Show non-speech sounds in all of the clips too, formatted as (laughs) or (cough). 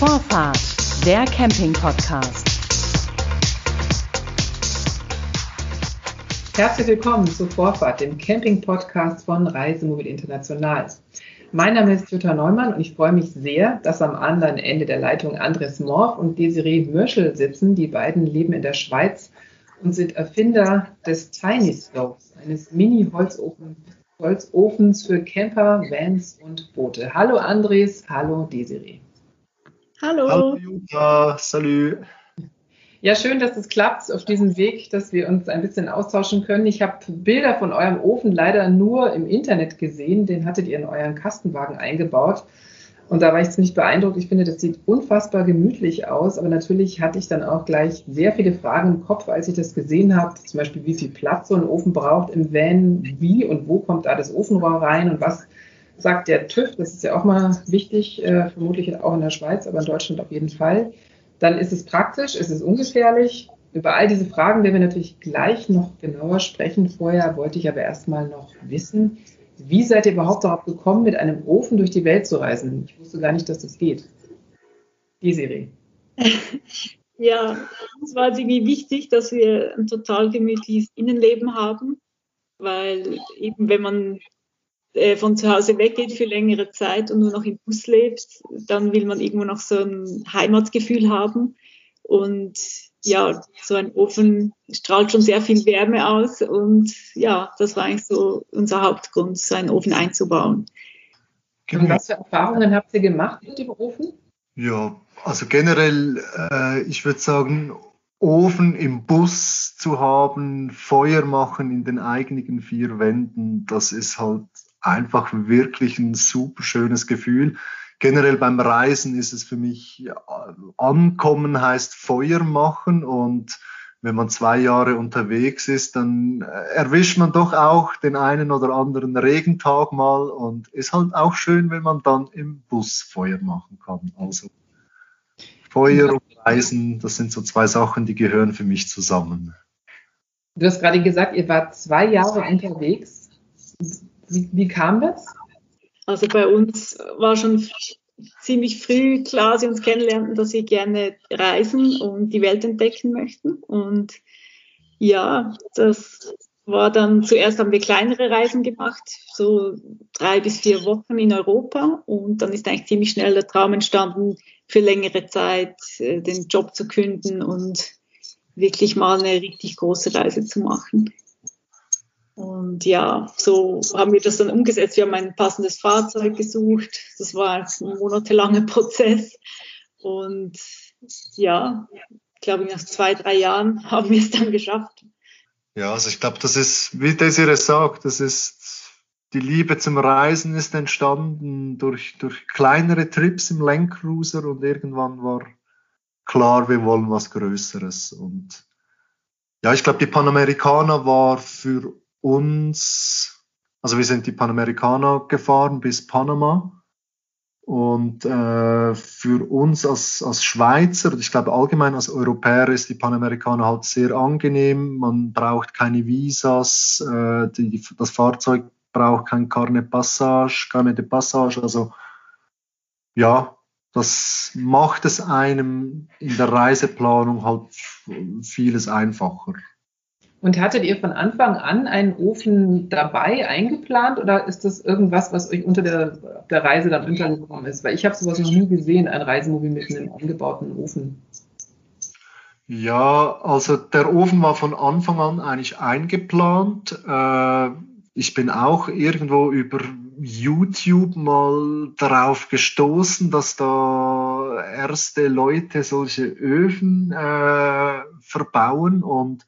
Vorfahrt, der Camping-Podcast. Herzlich willkommen zu Vorfahrt, dem Camping-Podcast von Reisemobil International. Mein Name ist Jutta Neumann und ich freue mich sehr, dass am anderen Ende der Leitung Andres Morf und Desiree Mörschel sitzen. Die beiden leben in der Schweiz und sind Erfinder des Tiny Stoves, eines Mini-Holzofens für Camper, Vans und Boote. Hallo Andres, hallo Desiree. Hallo. Hallo Jutta, salut. Ja, schön, dass es klappt auf diesem Weg, dass wir uns ein bisschen austauschen können. Ich habe Bilder von eurem Ofen leider nur im Internet gesehen. Den hattet ihr in euren Kastenwagen eingebaut. Und da war ich ziemlich beeindruckt. Ich finde, das sieht unfassbar gemütlich aus. Aber natürlich hatte ich dann auch gleich sehr viele Fragen im Kopf, als ich das gesehen habe. Zum Beispiel, wie viel Platz so ein Ofen braucht im Van, wie und wo kommt da das Ofenrohr rein und was sagt der TÜV, das ist ja auch mal wichtig, äh, vermutlich auch in der Schweiz, aber in Deutschland auf jeden Fall. Dann ist es praktisch, ist es ungefährlich. Über all diese Fragen werden wir natürlich gleich noch genauer sprechen. Vorher wollte ich aber erstmal noch wissen, wie seid ihr überhaupt darauf gekommen, mit einem Ofen durch die Welt zu reisen? Ich wusste gar nicht, dass das geht. Die Serie. (laughs) Ja, es war irgendwie wichtig, dass wir ein total gemütliches Innenleben haben, weil eben wenn man von zu Hause weggeht für längere Zeit und nur noch im Bus lebt, dann will man irgendwo noch so ein Heimatgefühl haben. Und ja, so ein Ofen strahlt schon sehr viel Wärme aus. Und ja, das war eigentlich so unser Hauptgrund, so einen Ofen einzubauen. Und was für Erfahrungen habt ihr gemacht mit dem Ofen? Ja, also generell, äh, ich würde sagen, Ofen im Bus zu haben, Feuer machen in den eigenen vier Wänden, das ist halt einfach wirklich ein super schönes Gefühl. Generell beim Reisen ist es für mich, ankommen heißt Feuer machen und wenn man zwei Jahre unterwegs ist, dann erwischt man doch auch den einen oder anderen Regentag mal und ist halt auch schön, wenn man dann im Bus Feuer machen kann. Also Feuer und Reisen, das sind so zwei Sachen, die gehören für mich zusammen. Du hast gerade gesagt, ihr wart zwei Jahre unterwegs. Wie, wie kam das? Also bei uns war schon ziemlich früh klar, sie uns kennenlernten, dass sie gerne reisen und die Welt entdecken möchten. Und ja, das war dann zuerst haben wir kleinere Reisen gemacht, so drei bis vier Wochen in Europa. Und dann ist eigentlich ziemlich schnell der Traum entstanden, für längere Zeit äh, den Job zu künden und wirklich mal eine richtig große Reise zu machen. Und ja, so haben wir das dann umgesetzt. Wir haben ein passendes Fahrzeug gesucht. Das war ein monatelanger (laughs) Prozess. Und ja, ich glaube, nach zwei, drei Jahren (laughs) haben wir es dann geschafft. Ja, also ich glaube, das ist, wie Desiree sagt, das ist, die Liebe zum Reisen ist entstanden durch, durch kleinere Trips im Landcruiser und irgendwann war klar, wir wollen was Größeres. Und ja, ich glaube, die Panamericana war für uns, also wir sind die Panamericana gefahren bis Panama. Und äh, für uns als, als Schweizer, und ich glaube allgemein als Europäer ist die Panamericana halt sehr angenehm. Man braucht keine Visas, äh, die, das Fahrzeug braucht kein Carnet Passage, Carnet de Passage. Also ja, das macht es einem in der Reiseplanung halt vieles einfacher. Und hattet ihr von Anfang an einen Ofen dabei eingeplant oder ist das irgendwas, was euch unter der, der Reise dann untergekommen ist? Weil ich habe sowas noch nie gesehen, ein Reisemobil mit einem eingebauten Ofen. Ja, also der Ofen war von Anfang an eigentlich eingeplant. Äh, ich bin auch irgendwo über YouTube mal darauf gestoßen, dass da erste Leute solche Öfen äh, verbauen und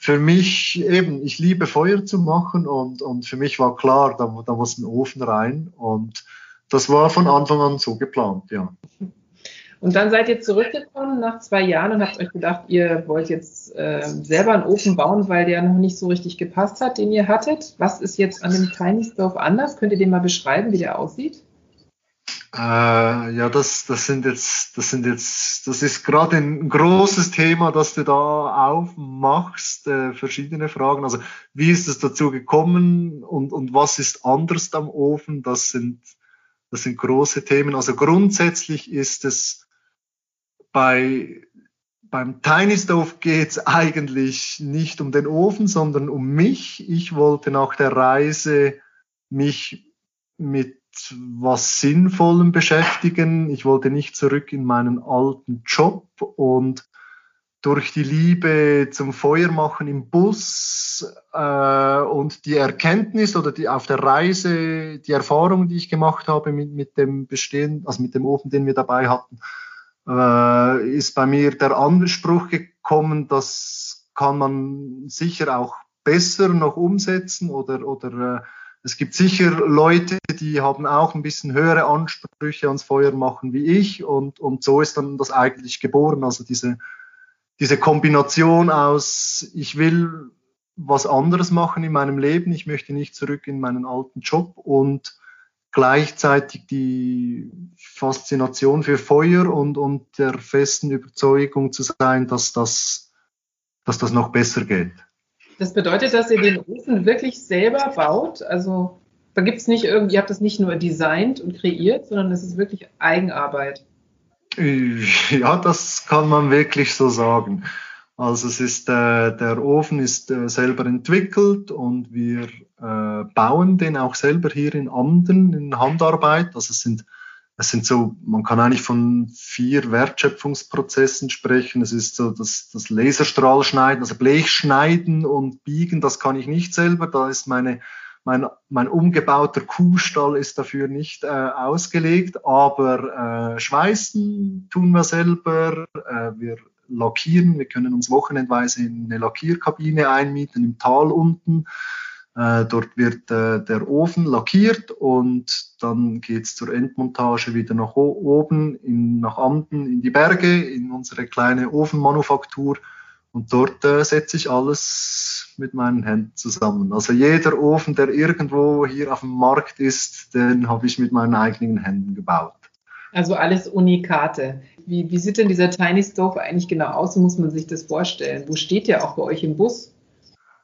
für mich eben, ich liebe Feuer zu machen und, und für mich war klar, da, da muss ein Ofen rein und das war von Anfang an so geplant, ja. Und dann seid ihr zurückgekommen nach zwei Jahren und habt euch gedacht, ihr wollt jetzt äh, selber einen Ofen bauen, weil der noch nicht so richtig gepasst hat, den ihr hattet. Was ist jetzt an dem Stove anders? Könnt ihr den mal beschreiben, wie der aussieht? Äh, ja, das, das sind jetzt, das sind jetzt, das ist gerade ein großes Thema, das du da aufmachst, äh, verschiedene Fragen. Also, wie ist es dazu gekommen und, und was ist anders am Ofen? Das sind, das sind große Themen. Also grundsätzlich ist es bei, beim Tiny Stove geht es eigentlich nicht um den Ofen, sondern um mich. Ich wollte nach der Reise mich mit was Sinnvollem beschäftigen. Ich wollte nicht zurück in meinen alten Job und durch die Liebe zum Feuermachen im Bus äh, und die Erkenntnis oder die auf der Reise, die Erfahrung, die ich gemacht habe mit, mit dem Bestehen, also mit dem Ofen, den wir dabei hatten, äh, ist bei mir der Anspruch gekommen, das kann man sicher auch besser noch umsetzen oder, oder äh, es gibt sicher Leute, die haben auch ein bisschen höhere Ansprüche ans Feuer machen wie ich und, und so ist dann das eigentlich geboren. Also diese, diese Kombination aus, ich will was anderes machen in meinem Leben, ich möchte nicht zurück in meinen alten Job und gleichzeitig die Faszination für Feuer und, und der festen Überzeugung zu sein, dass das, dass das noch besser geht. Das bedeutet, dass ihr den Ofen wirklich selber baut? Also da gibt es nicht irgendwie, ihr habt das nicht nur designt und kreiert, sondern es ist wirklich Eigenarbeit. Ja, das kann man wirklich so sagen. Also es ist äh, der Ofen ist äh, selber entwickelt und wir äh, bauen den auch selber hier in Amden in Handarbeit. Also es sind es sind so, man kann eigentlich von vier Wertschöpfungsprozessen sprechen. Es ist so das, das Laserstrahlschneiden, also Blechschneiden und Biegen, das kann ich nicht selber. Da ist meine, mein, mein umgebauter Kuhstall ist dafür nicht äh, ausgelegt, aber äh, schweißen tun wir selber. Äh, wir lackieren, wir können uns wochenendweise in eine Lackierkabine einmieten im Tal unten. Äh, dort wird äh, der Ofen lackiert und dann geht's zur Endmontage wieder nach oben, in, nach Anden, in die Berge, in unsere kleine Ofenmanufaktur. Und dort äh, setze ich alles mit meinen Händen zusammen. Also jeder Ofen, der irgendwo hier auf dem Markt ist, den habe ich mit meinen eigenen Händen gebaut. Also alles Unikate. Wie, wie sieht denn dieser Tiny Stove eigentlich genau aus? Muss man sich das vorstellen? Wo steht der auch bei euch im Bus?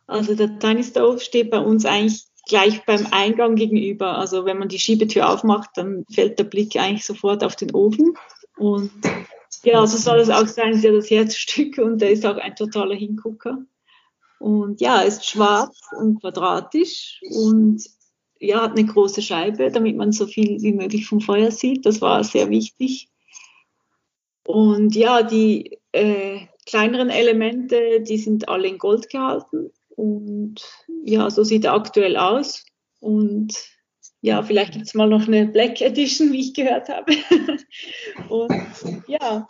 Also der Tiny Stove steht bei uns eigentlich gleich beim Eingang gegenüber. Also wenn man die Schiebetür aufmacht, dann fällt der Blick eigentlich sofort auf den Ofen. Und ja, so soll es auch sein, ist ja das Herzstück und der ist auch ein totaler Hingucker. Und ja, ist schwarz und quadratisch und ja, hat eine große Scheibe, damit man so viel wie möglich vom Feuer sieht. Das war sehr wichtig. Und ja, die äh, kleineren Elemente, die sind alle in Gold gehalten. Und ja, so sieht er aktuell aus. Und ja, vielleicht gibt es mal noch eine Black Edition, wie ich gehört habe. (laughs) und ja.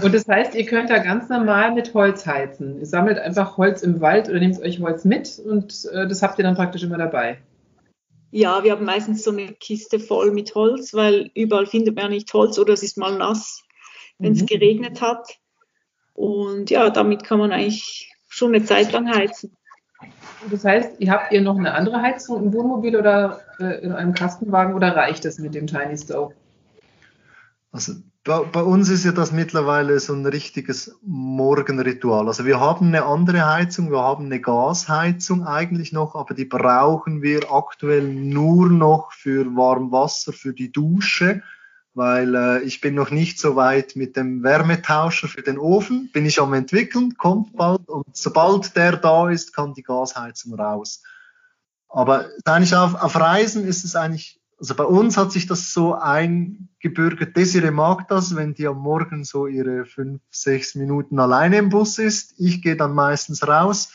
Und das heißt, ihr könnt da ganz normal mit Holz heizen. Ihr sammelt einfach Holz im Wald oder nehmt euch Holz mit und äh, das habt ihr dann praktisch immer dabei. Ja, wir haben meistens so eine Kiste voll mit Holz, weil überall findet man nicht Holz oder es ist mal nass, wenn es mhm. geregnet hat. Und ja, damit kann man eigentlich schon eine Zeit lang heizen. Das heißt, ihr habt ihr noch eine andere Heizung im Wohnmobil oder äh, in einem Kastenwagen oder reicht das mit dem Tiny Stove? Also bei, bei, uns ist ja das mittlerweile so ein richtiges Morgenritual. Also wir haben eine andere Heizung, wir haben eine Gasheizung eigentlich noch, aber die brauchen wir aktuell nur noch für Warmwasser, für die Dusche weil äh, ich bin noch nicht so weit mit dem Wärmetauscher für den Ofen, bin ich am entwickeln, kommt bald und sobald der da ist, kann die Gasheizung raus. Aber eigentlich auf, auf Reisen ist es eigentlich, also bei uns hat sich das so eingebürgert. Desiree mag das, wenn die am Morgen so ihre fünf, sechs Minuten alleine im Bus ist. Ich gehe dann meistens raus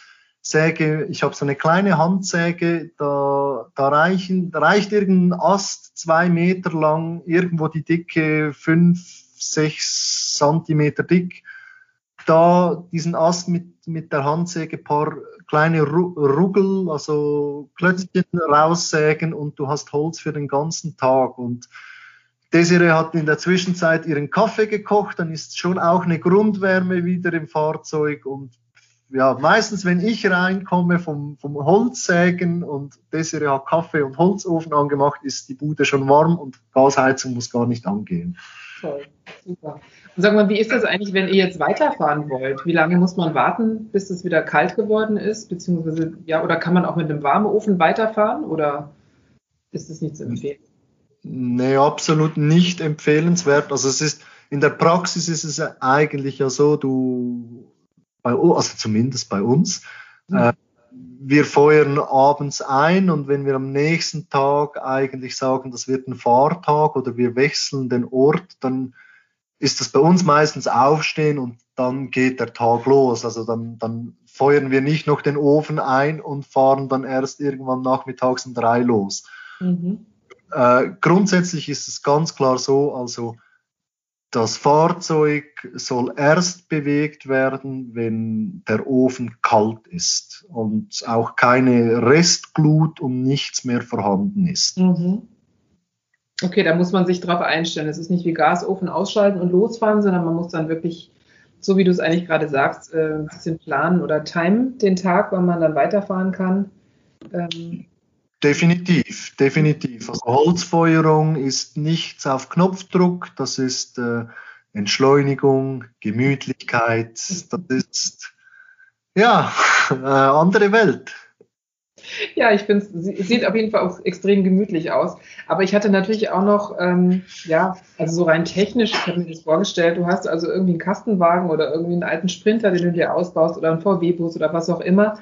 Säge, ich habe so eine kleine Handsäge, da, da, reichen, da reicht irgendein Ast zwei Meter lang, irgendwo die Dicke fünf, sechs Zentimeter dick. Da diesen Ast mit, mit der Handsäge paar kleine Ruggel, also Klötzchen raussägen und du hast Holz für den ganzen Tag. Und Desiree hat in der Zwischenzeit ihren Kaffee gekocht, dann ist schon auch eine Grundwärme wieder im Fahrzeug und ja, meistens, wenn ich reinkomme vom, vom Holzsägen und Desiree hat Kaffee und Holzofen angemacht, ist die Bude schon warm und Gasheizung muss gar nicht angehen. Toll, super. Und sag mal, wie ist das eigentlich, wenn ihr jetzt weiterfahren wollt? Wie lange muss man warten, bis es wieder kalt geworden ist? Beziehungsweise, ja, oder kann man auch mit einem warmen Ofen weiterfahren oder ist das nicht zu empfehlen? Nee, absolut nicht empfehlenswert. Also es ist, in der Praxis ist es eigentlich ja so, du, bei, also zumindest bei uns, mhm. wir feuern abends ein und wenn wir am nächsten Tag eigentlich sagen, das wird ein Fahrtag oder wir wechseln den Ort, dann ist das bei uns meistens aufstehen und dann geht der Tag los. Also dann, dann feuern wir nicht noch den Ofen ein und fahren dann erst irgendwann nachmittags um drei los. Mhm. Äh, grundsätzlich ist es ganz klar so, also das Fahrzeug soll erst bewegt werden, wenn der Ofen kalt ist und auch keine Restglut und nichts mehr vorhanden ist. Mhm. Okay, da muss man sich drauf einstellen. Es ist nicht wie Gasofen ausschalten und losfahren, sondern man muss dann wirklich, so wie du es eigentlich gerade sagst, äh, ein bisschen planen oder timen den Tag, wann man dann weiterfahren kann. Ähm, Definitiv, definitiv. Also Holzfeuerung ist nichts auf Knopfdruck, das ist äh, Entschleunigung, Gemütlichkeit, das ist ja (laughs) äh, andere Welt. Ja, ich finde es sieht auf jeden Fall auch extrem gemütlich aus. Aber ich hatte natürlich auch noch, ähm, ja, also so rein technisch, ich habe mir das vorgestellt, du hast also irgendwie einen Kastenwagen oder irgendwie einen alten Sprinter, den du dir ausbaust oder einen VW-Bus oder was auch immer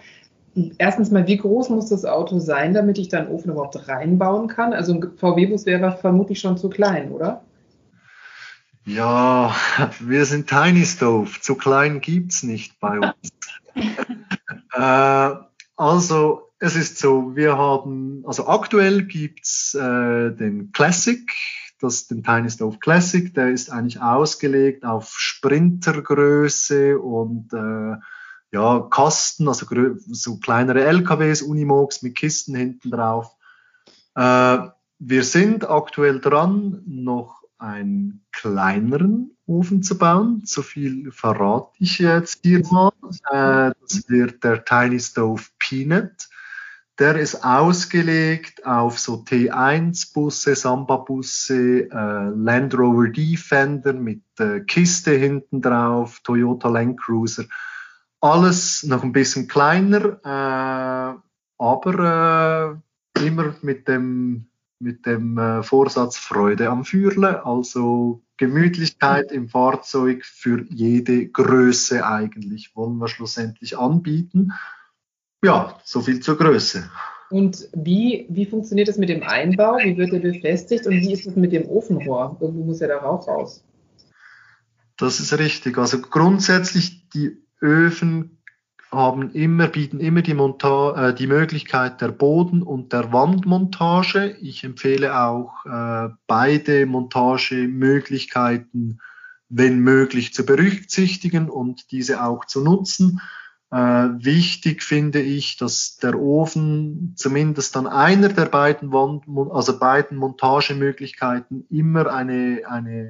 erstens mal, wie groß muss das Auto sein, damit ich da einen Ofen überhaupt reinbauen kann? Also ein VW-Bus wäre vermutlich schon zu klein, oder? Ja, wir sind Tiny Stove. Zu klein gibt es nicht bei uns. (laughs) äh, also, es ist so, wir haben, also aktuell gibt's äh, den Classic, das den Tiny Stove Classic, der ist eigentlich ausgelegt auf Sprintergröße und äh, ja, Kasten, also so kleinere LKWs, Unimogs mit Kisten hinten drauf. Äh, wir sind aktuell dran, noch einen kleineren Ofen zu bauen. So viel verrate ich jetzt hier mal. Äh, das wird der Tiny Stove Peanut. Der ist ausgelegt auf so T1-Busse, Samba-Busse, äh, Land Rover Defender mit äh, Kiste hinten drauf, Toyota Land Cruiser alles noch ein bisschen kleiner, äh, aber äh, immer mit dem, mit dem äh, Vorsatz Freude am Führle, also Gemütlichkeit im Fahrzeug für jede Größe eigentlich wollen wir schlussendlich anbieten. Ja, so viel zur Größe. Und wie, wie funktioniert das mit dem Einbau? Wie wird er befestigt und wie ist es mit dem Ofenrohr? Irgendwo muss ja der Rauch raus. Das ist richtig. Also grundsätzlich die Öfen haben immer, bieten immer die, Monta äh, die Möglichkeit der Boden- und der Wandmontage. Ich empfehle auch äh, beide Montagemöglichkeiten, wenn möglich, zu berücksichtigen und diese auch zu nutzen. Äh, wichtig finde ich, dass der Ofen zumindest an einer der beiden Wand, also beiden Montagemöglichkeiten immer eine, eine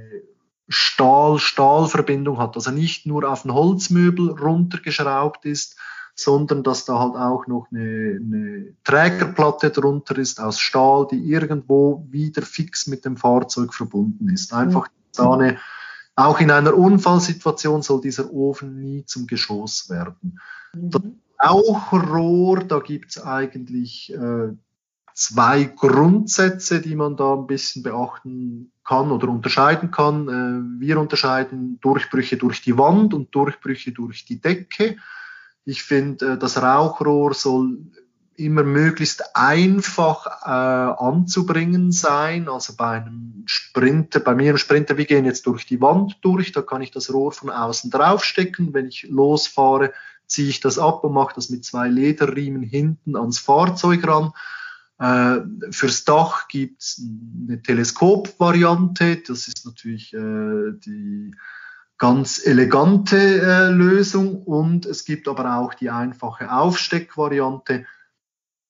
Stahl-Stahlverbindung hat. Also nicht nur auf ein Holzmöbel runtergeschraubt ist, sondern dass da halt auch noch eine, eine Trägerplatte drunter ist aus Stahl, die irgendwo wieder fix mit dem Fahrzeug verbunden ist. Einfach da eine, auch in einer Unfallsituation soll dieser Ofen nie zum Geschoss werden. Mhm. Das Rauchrohr, da gibt's eigentlich äh, zwei Grundsätze, die man da ein bisschen beachten kann oder unterscheiden kann. Äh, wir unterscheiden Durchbrüche durch die Wand und Durchbrüche durch die Decke. Ich finde, äh, das Rauchrohr soll immer möglichst einfach äh, anzubringen sein. Also bei einem Sprinter, bei mir im Sprinter, wir gehen jetzt durch die Wand durch, da kann ich das Rohr von außen draufstecken. Wenn ich losfahre, ziehe ich das ab und mache das mit zwei Lederriemen hinten ans Fahrzeug ran. Äh, fürs Dach gibt es eine Teleskopvariante. Das ist natürlich äh, die ganz elegante äh, Lösung. Und es gibt aber auch die einfache Aufsteckvariante.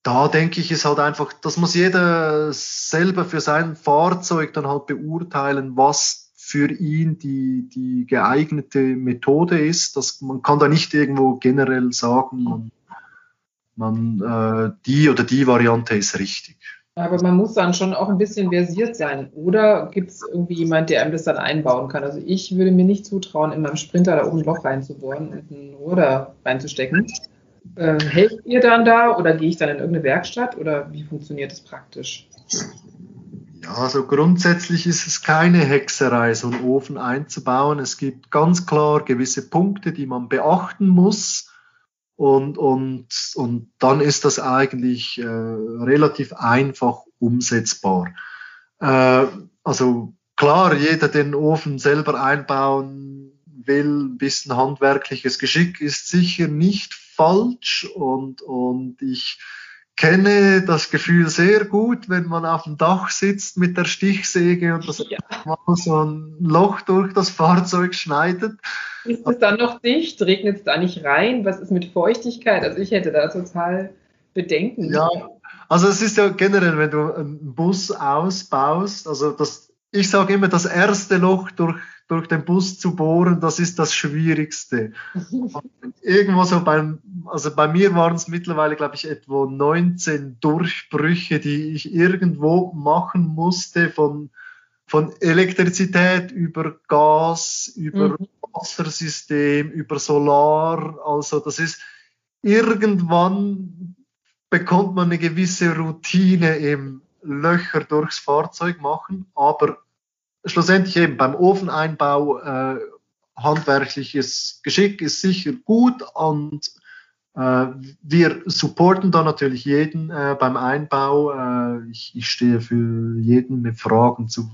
Da denke ich, ist halt einfach, das muss jeder selber für sein Fahrzeug dann halt beurteilen, was für ihn die, die geeignete Methode ist. Das, man kann da nicht irgendwo generell sagen, man man, äh, die oder die Variante ist richtig. Aber man muss dann schon auch ein bisschen versiert sein. Oder gibt es irgendwie jemand, der einem das dann einbauen kann? Also ich würde mir nicht zutrauen, in meinem Sprinter da oben ein Loch reinzubohren und ein Rohr da reinzustecken. Äh, helft ihr dann da oder gehe ich dann in irgendeine Werkstatt oder wie funktioniert das praktisch? Ja, also grundsätzlich ist es keine Hexerei, so einen Ofen einzubauen. Es gibt ganz klar gewisse Punkte, die man beachten muss. Und, und, und dann ist das eigentlich äh, relativ einfach umsetzbar. Äh, also klar, jeder, der den Ofen selber einbauen will, ein bisschen handwerkliches Geschick ist sicher nicht falsch. Und, und ich kenne das Gefühl sehr gut, wenn man auf dem Dach sitzt mit der Stichsäge und das ja. mal so ein Loch durch das Fahrzeug schneidet. Ist es dann noch dicht? Regnet es da nicht rein? Was ist mit Feuchtigkeit? Also ich hätte da total Bedenken. Ja, also es ist ja generell, wenn du einen Bus ausbaust, also das, ich sage immer, das erste Loch durch durch den Bus zu bohren, das ist das Schwierigste. Irgendwo so beim, also bei mir waren es mittlerweile, glaube ich, etwa 19 Durchbrüche, die ich irgendwo machen musste, von, von Elektrizität über Gas, über mhm. Wassersystem, über Solar. Also das ist irgendwann bekommt man eine gewisse Routine im Löcher durchs Fahrzeug machen, aber schlussendlich eben beim Ofeneinbau äh, handwerkliches Geschick ist sicher gut und äh, wir supporten da natürlich jeden äh, beim Einbau. Äh, ich, ich stehe für jeden mit Fragen zu,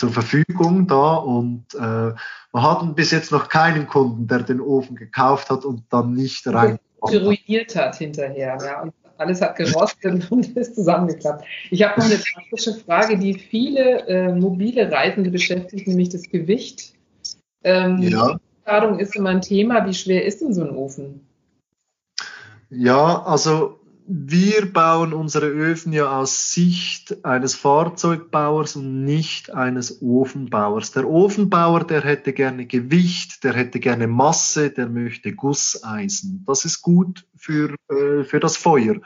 zur Verfügung da und äh, wir hatten bis jetzt noch keinen Kunden, der den Ofen gekauft hat und dann nicht rein. Ruiniert hat hinterher, ja. Und alles hat gerostet (laughs) und ist zusammengeklappt. Ich habe noch eine praktische Frage, die viele äh, mobile Reisende beschäftigt, nämlich das Gewicht. Ähm, ja. Ladung ist immer ein Thema. Wie schwer ist denn so ein Ofen? Ja, also wir bauen unsere Öfen ja aus Sicht eines Fahrzeugbauers und nicht eines Ofenbauers. Der Ofenbauer, der hätte gerne Gewicht, der hätte gerne Masse, der möchte Gusseisen. Das ist gut für, äh, für das Feuer.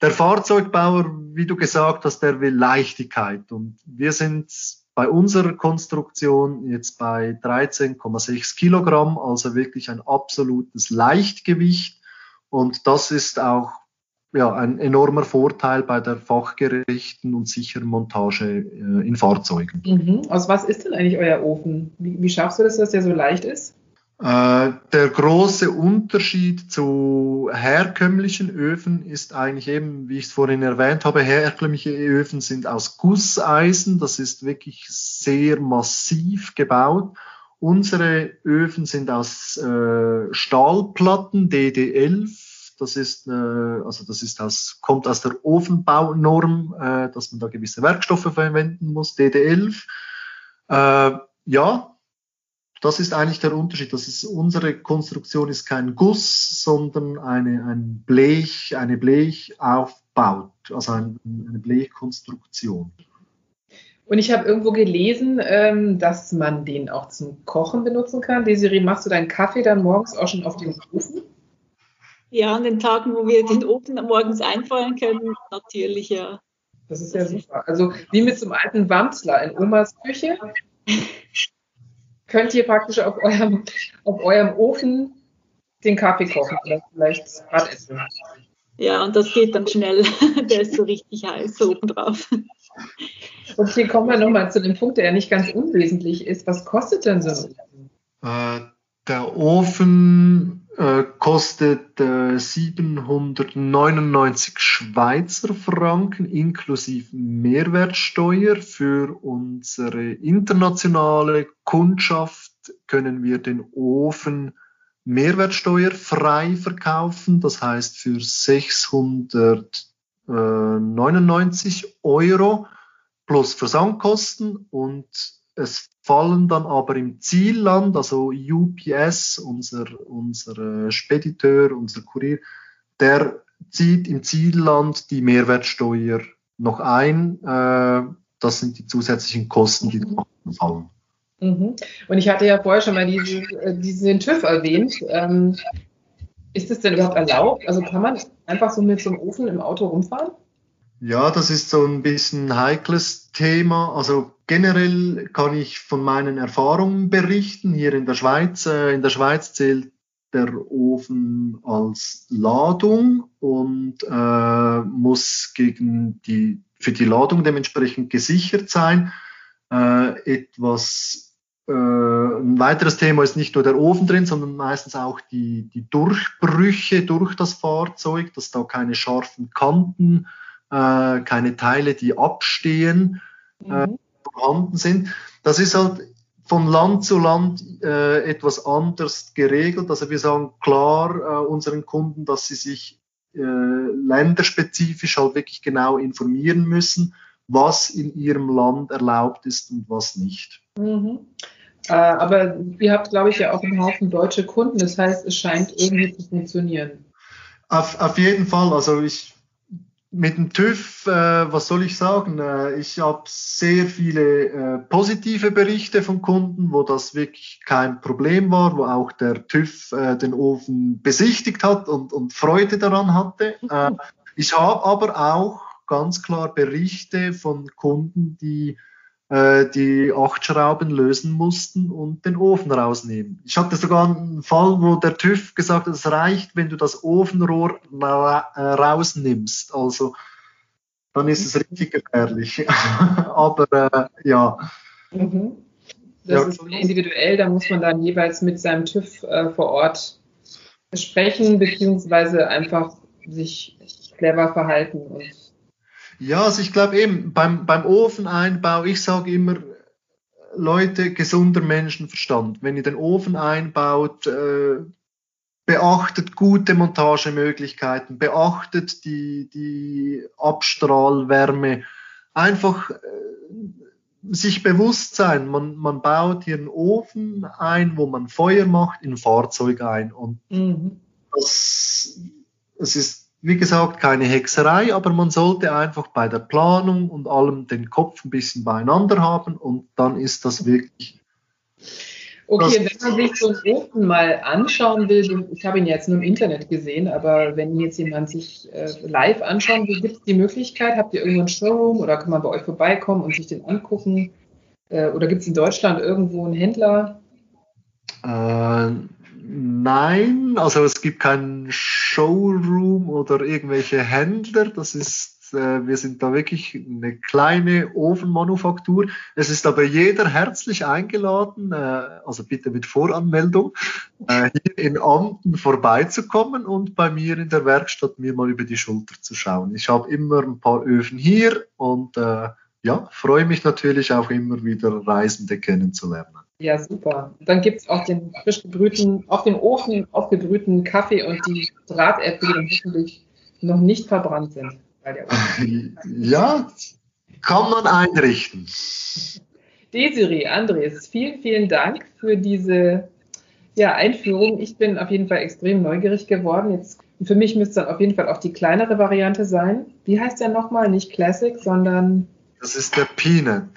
Der Fahrzeugbauer, wie du gesagt hast, der will Leichtigkeit. Und wir sind bei unserer Konstruktion jetzt bei 13,6 Kilogramm, also wirklich ein absolutes Leichtgewicht. Und das ist auch ja, ein enormer Vorteil bei der fachgerechten und sicheren Montage äh, in Fahrzeugen. Mhm. Also was ist denn eigentlich euer Ofen? Wie, wie schaffst du das, dass der so leicht ist? Äh, der große Unterschied zu herkömmlichen Öfen ist eigentlich eben, wie ich es vorhin erwähnt habe, herkömmliche Öfen sind aus Gusseisen. Das ist wirklich sehr massiv gebaut. Unsere Öfen sind aus äh, Stahlplatten DD11 das ist, äh, also das ist aus, kommt aus der Ofenbaunorm, äh, dass man da gewisse Werkstoffe verwenden muss, DD11. Äh, ja, das ist eigentlich der Unterschied. Das ist, unsere Konstruktion ist kein Guss, sondern eine, ein Blech, eine Blechaufbau, also ein, eine Blechkonstruktion. Und ich habe irgendwo gelesen, ähm, dass man den auch zum Kochen benutzen kann. Desiree, machst du deinen Kaffee dann morgens auch schon auf dem Ofen? Ja, an den Tagen, wo wir den Ofen morgens einfahren können, natürlich, ja. Das ist ja super. Also wie mit so einem alten Wamsler in Omas Küche könnt ihr praktisch auf eurem, auf eurem Ofen den Kaffee kochen oder vielleicht Rad essen. Ja, und das geht dann schnell. (laughs) Der ist so richtig heiß oben drauf. Und hier kommen wir nochmal zu dem Punkt, der ja nicht ganz unwesentlich ist. Was kostet denn so ein Ofen? Äh, der Ofen äh, kostet äh, 799 Schweizer Franken inklusive Mehrwertsteuer. Für unsere internationale Kundschaft können wir den Ofen mehrwertsteuerfrei verkaufen. Das heißt für 699 Euro plus Versandkosten und es fallen dann aber im Zielland, also UPS, unser, unser Spediteur, unser Kurier, der zieht im Zielland die Mehrwertsteuer noch ein. Äh, das sind die zusätzlichen Kosten, die fallen. Mhm. Und ich hatte ja vorher schon mal diese, äh, diesen TÜV erwähnt. Ähm, ist es denn überhaupt erlaubt? Also kann man einfach so mit so einem Ofen im Auto rumfahren? Ja, das ist so ein bisschen ein heikles Thema. Also generell kann ich von meinen Erfahrungen berichten. Hier in der Schweiz, äh, in der Schweiz zählt der Ofen als Ladung und äh, muss gegen die für die Ladung dementsprechend gesichert sein. Äh, etwas äh, ein weiteres Thema ist nicht nur der Ofen drin, sondern meistens auch die, die Durchbrüche durch das Fahrzeug, dass da keine scharfen Kanten, äh, keine Teile, die abstehen, äh, mhm. vorhanden sind. Das ist halt von Land zu Land äh, etwas anders geregelt. Also wir sagen klar äh, unseren Kunden, dass sie sich äh, länderspezifisch halt wirklich genau informieren müssen, was in ihrem Land erlaubt ist und was nicht. Mhm. Äh, aber ihr habt, glaube ich, ja auch einen Haufen deutsche Kunden. Das heißt, es scheint irgendwie zu funktionieren. Auf, auf jeden Fall. Also ich mit dem TÜV, äh, was soll ich sagen? Äh, ich habe sehr viele äh, positive Berichte von Kunden, wo das wirklich kein Problem war, wo auch der TÜV äh, den Ofen besichtigt hat und, und Freude daran hatte. Äh, ich habe aber auch ganz klar Berichte von Kunden, die die acht Schrauben lösen mussten und den Ofen rausnehmen. Ich hatte sogar einen Fall, wo der TÜV gesagt hat, es reicht, wenn du das Ofenrohr äh, rausnimmst. Also dann ist es richtig gefährlich. (laughs) Aber äh, ja. Mhm. Das ja. ist individuell, da muss man dann jeweils mit seinem TÜV äh, vor Ort sprechen, beziehungsweise einfach sich clever verhalten und ja, also ich glaube eben beim, beim Ofeneinbau, ich sage immer, Leute, gesunder Menschenverstand. Wenn ihr den Ofen einbaut, äh, beachtet gute Montagemöglichkeiten, beachtet die, die Abstrahlwärme. Einfach äh, sich bewusst sein, man, man baut hier einen Ofen ein, wo man Feuer macht, in ein Fahrzeug ein. Und mhm. das, es ist wie gesagt, keine Hexerei, aber man sollte einfach bei der Planung und allem den Kopf ein bisschen beieinander haben und dann ist das wirklich. Okay, wenn man sich so einen Ofen mal anschauen will, ich habe ihn jetzt nur im Internet gesehen, aber wenn jetzt jemand sich äh, live anschauen will, gibt es die Möglichkeit, habt ihr irgendwo einen Showroom oder kann man bei euch vorbeikommen und sich den angucken? Äh, oder gibt es in Deutschland irgendwo einen Händler? Äh, nein, also es gibt keinen Showroom oder irgendwelche Händler. Das ist, äh, wir sind da wirklich eine kleine Ofenmanufaktur. Es ist aber jeder herzlich eingeladen, äh, also bitte mit Voranmeldung, äh, hier in Amten vorbeizukommen und bei mir in der Werkstatt mir mal über die Schulter zu schauen. Ich habe immer ein paar Öfen hier und äh, ja, freue mich natürlich auch immer wieder Reisende kennenzulernen. Ja, super. Dann gibt es auch den frisch gebrühten, auf dem Ofen aufgebrühten Kaffee und die Drahtäpfel, die dann hoffentlich noch nicht verbrannt sind. (laughs) Ja, kann man einrichten. Desiree, Andres, vielen, vielen Dank für diese ja, Einführung. Ich bin auf jeden Fall extrem neugierig geworden. Jetzt, für mich müsste dann auf jeden Fall auch die kleinere Variante sein. Wie heißt der nochmal? Nicht Classic, sondern. Das ist der Peanut.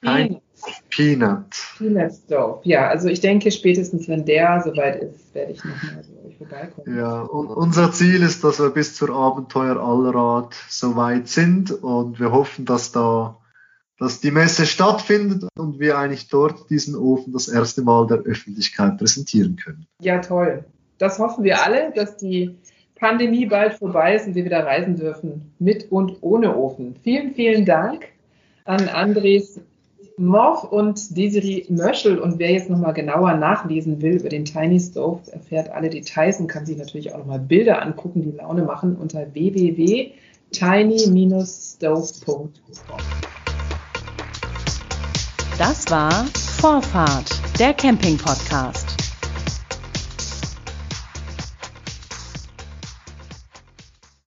Peanut. Peanut. Peanut Stove. Ja, also ich denke, spätestens wenn der soweit ist, werde ich nochmal euch vorbeikommen. Ja, und unser Ziel ist, dass wir bis zur Abenteuer Allrad soweit sind und wir hoffen, dass da dass die Messe stattfindet und wir eigentlich dort diesen Ofen das erste Mal der Öffentlichkeit präsentieren können. Ja, toll. Das hoffen wir alle, dass die Pandemie bald vorbei ist und wir wieder reisen dürfen, mit und ohne Ofen. Vielen, vielen Dank an Andres Morph und Desiree Möschel. Und wer jetzt nochmal genauer nachlesen will über den Tiny Stove, erfährt alle Details und kann sich natürlich auch nochmal Bilder angucken, die Laune machen unter www.tiny-stove.com. Das war Vorfahrt, der Camping-Podcast.